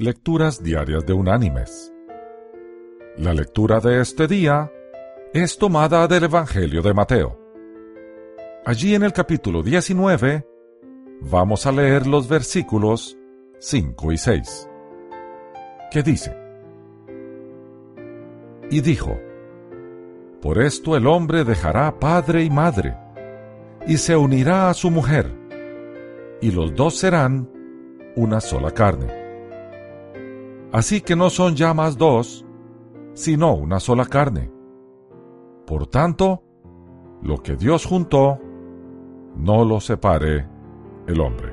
Lecturas Diarias de Unánimes. La lectura de este día es tomada del Evangelio de Mateo. Allí en el capítulo 19 vamos a leer los versículos 5 y 6, que dice, Y dijo, Por esto el hombre dejará padre y madre, y se unirá a su mujer, y los dos serán una sola carne. Así que no son ya más dos, sino una sola carne. Por tanto, lo que Dios juntó, no lo separe el hombre.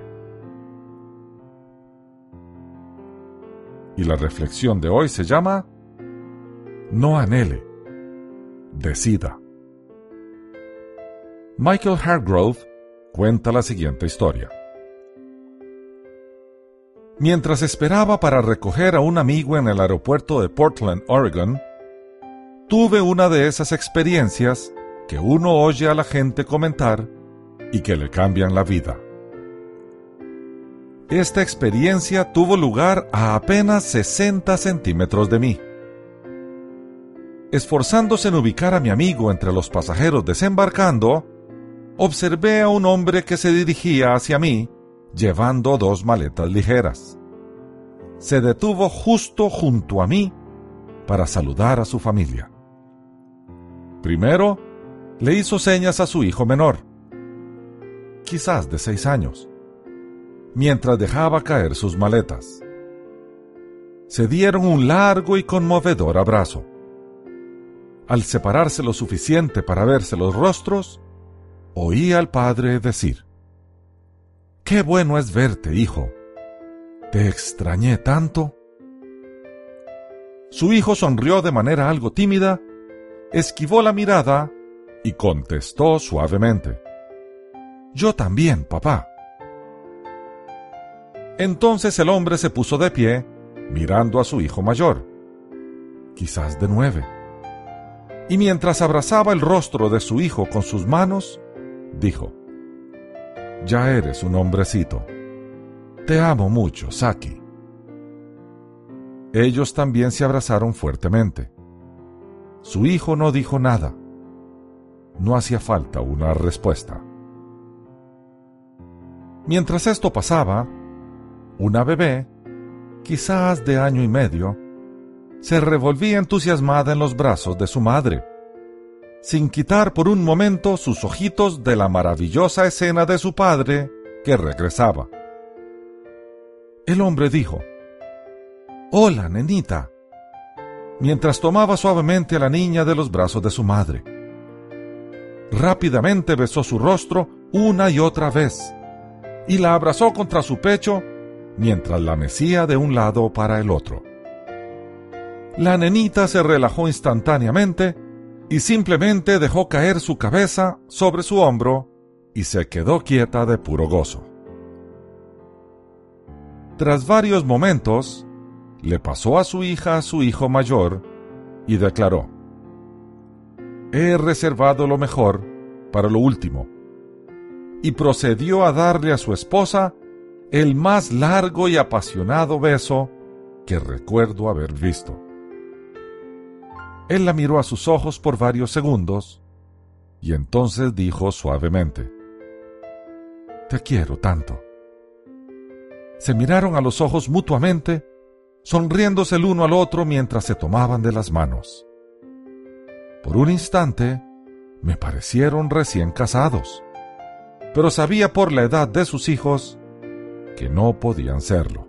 Y la reflexión de hoy se llama No anhele, decida. Michael Hargrove cuenta la siguiente historia. Mientras esperaba para recoger a un amigo en el aeropuerto de Portland, Oregon, tuve una de esas experiencias que uno oye a la gente comentar y que le cambian la vida. Esta experiencia tuvo lugar a apenas 60 centímetros de mí. Esforzándose en ubicar a mi amigo entre los pasajeros desembarcando, observé a un hombre que se dirigía hacia mí llevando dos maletas ligeras. Se detuvo justo junto a mí para saludar a su familia. Primero, le hizo señas a su hijo menor, quizás de seis años, mientras dejaba caer sus maletas. Se dieron un largo y conmovedor abrazo. Al separarse lo suficiente para verse los rostros, oí al padre decir, Qué bueno es verte, hijo. Te extrañé tanto. Su hijo sonrió de manera algo tímida, esquivó la mirada y contestó suavemente. Yo también, papá. Entonces el hombre se puso de pie, mirando a su hijo mayor, quizás de nueve, y mientras abrazaba el rostro de su hijo con sus manos, dijo, ya eres un hombrecito. Te amo mucho, Saki. Ellos también se abrazaron fuertemente. Su hijo no dijo nada. No hacía falta una respuesta. Mientras esto pasaba, una bebé, quizás de año y medio, se revolvía entusiasmada en los brazos de su madre sin quitar por un momento sus ojitos de la maravillosa escena de su padre que regresaba. El hombre dijo, Hola, nenita, mientras tomaba suavemente a la niña de los brazos de su madre. Rápidamente besó su rostro una y otra vez y la abrazó contra su pecho mientras la mecía de un lado para el otro. La nenita se relajó instantáneamente y simplemente dejó caer su cabeza sobre su hombro y se quedó quieta de puro gozo. Tras varios momentos, le pasó a su hija a su hijo mayor y declaró, He reservado lo mejor para lo último, y procedió a darle a su esposa el más largo y apasionado beso que recuerdo haber visto. Él la miró a sus ojos por varios segundos y entonces dijo suavemente, Te quiero tanto. Se miraron a los ojos mutuamente, sonriéndose el uno al otro mientras se tomaban de las manos. Por un instante me parecieron recién casados, pero sabía por la edad de sus hijos que no podían serlo.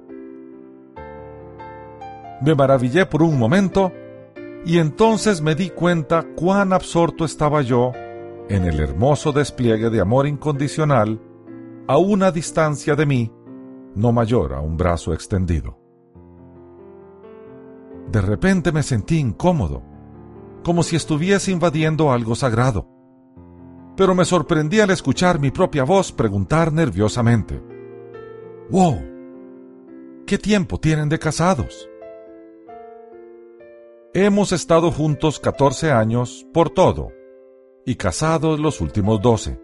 Me maravillé por un momento y entonces me di cuenta cuán absorto estaba yo en el hermoso despliegue de amor incondicional a una distancia de mí no mayor a un brazo extendido. De repente me sentí incómodo, como si estuviese invadiendo algo sagrado. Pero me sorprendí al escuchar mi propia voz preguntar nerviosamente, ¡Wow! ¿Qué tiempo tienen de casados? Hemos estado juntos 14 años por todo y casados los últimos 12,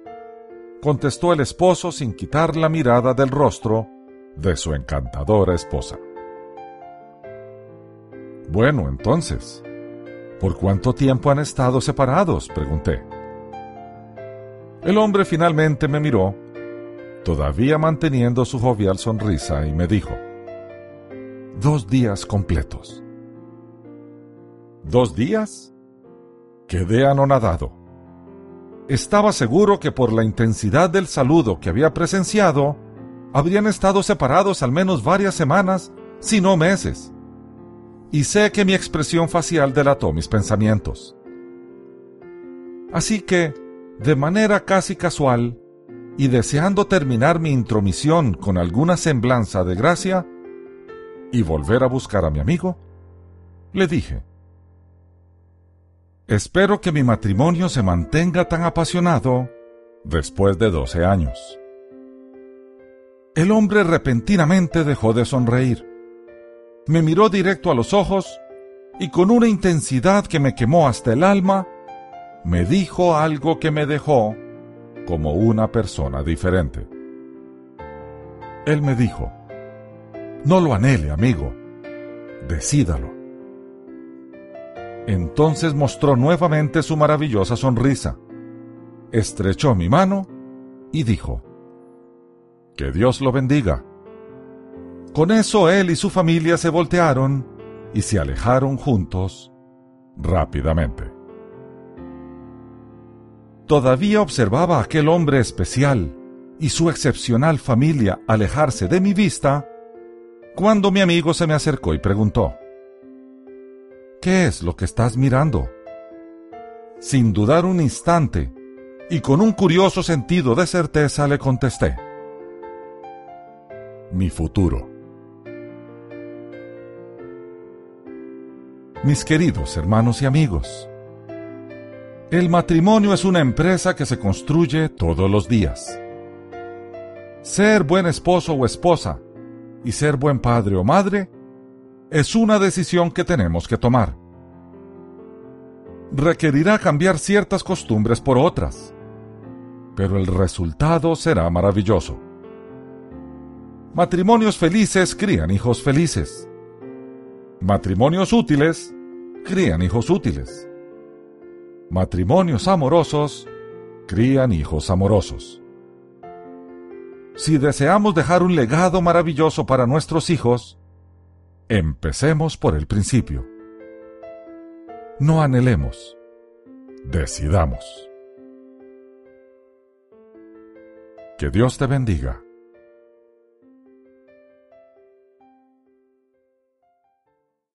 contestó el esposo sin quitar la mirada del rostro de su encantadora esposa. Bueno, entonces, ¿por cuánto tiempo han estado separados? pregunté. El hombre finalmente me miró, todavía manteniendo su jovial sonrisa, y me dijo, dos días completos. ¿Dos días? Quedé anonadado. Estaba seguro que por la intensidad del saludo que había presenciado, habrían estado separados al menos varias semanas, si no meses. Y sé que mi expresión facial delató mis pensamientos. Así que, de manera casi casual, y deseando terminar mi intromisión con alguna semblanza de gracia, y volver a buscar a mi amigo, le dije, Espero que mi matrimonio se mantenga tan apasionado después de doce años. El hombre repentinamente dejó de sonreír. Me miró directo a los ojos y con una intensidad que me quemó hasta el alma, me dijo algo que me dejó como una persona diferente. Él me dijo, no lo anhele, amigo, decídalo. Entonces mostró nuevamente su maravillosa sonrisa, estrechó mi mano y dijo, Que Dios lo bendiga. Con eso él y su familia se voltearon y se alejaron juntos rápidamente. Todavía observaba a aquel hombre especial y su excepcional familia alejarse de mi vista, cuando mi amigo se me acercó y preguntó, ¿Qué es lo que estás mirando? Sin dudar un instante, y con un curioso sentido de certeza le contesté. Mi futuro. Mis queridos hermanos y amigos, el matrimonio es una empresa que se construye todos los días. Ser buen esposo o esposa y ser buen padre o madre es una decisión que tenemos que tomar. Requerirá cambiar ciertas costumbres por otras, pero el resultado será maravilloso. Matrimonios felices crían hijos felices. Matrimonios útiles crían hijos útiles. Matrimonios amorosos crían hijos amorosos. Si deseamos dejar un legado maravilloso para nuestros hijos, Empecemos por el principio. No anhelemos, decidamos. Que Dios te bendiga.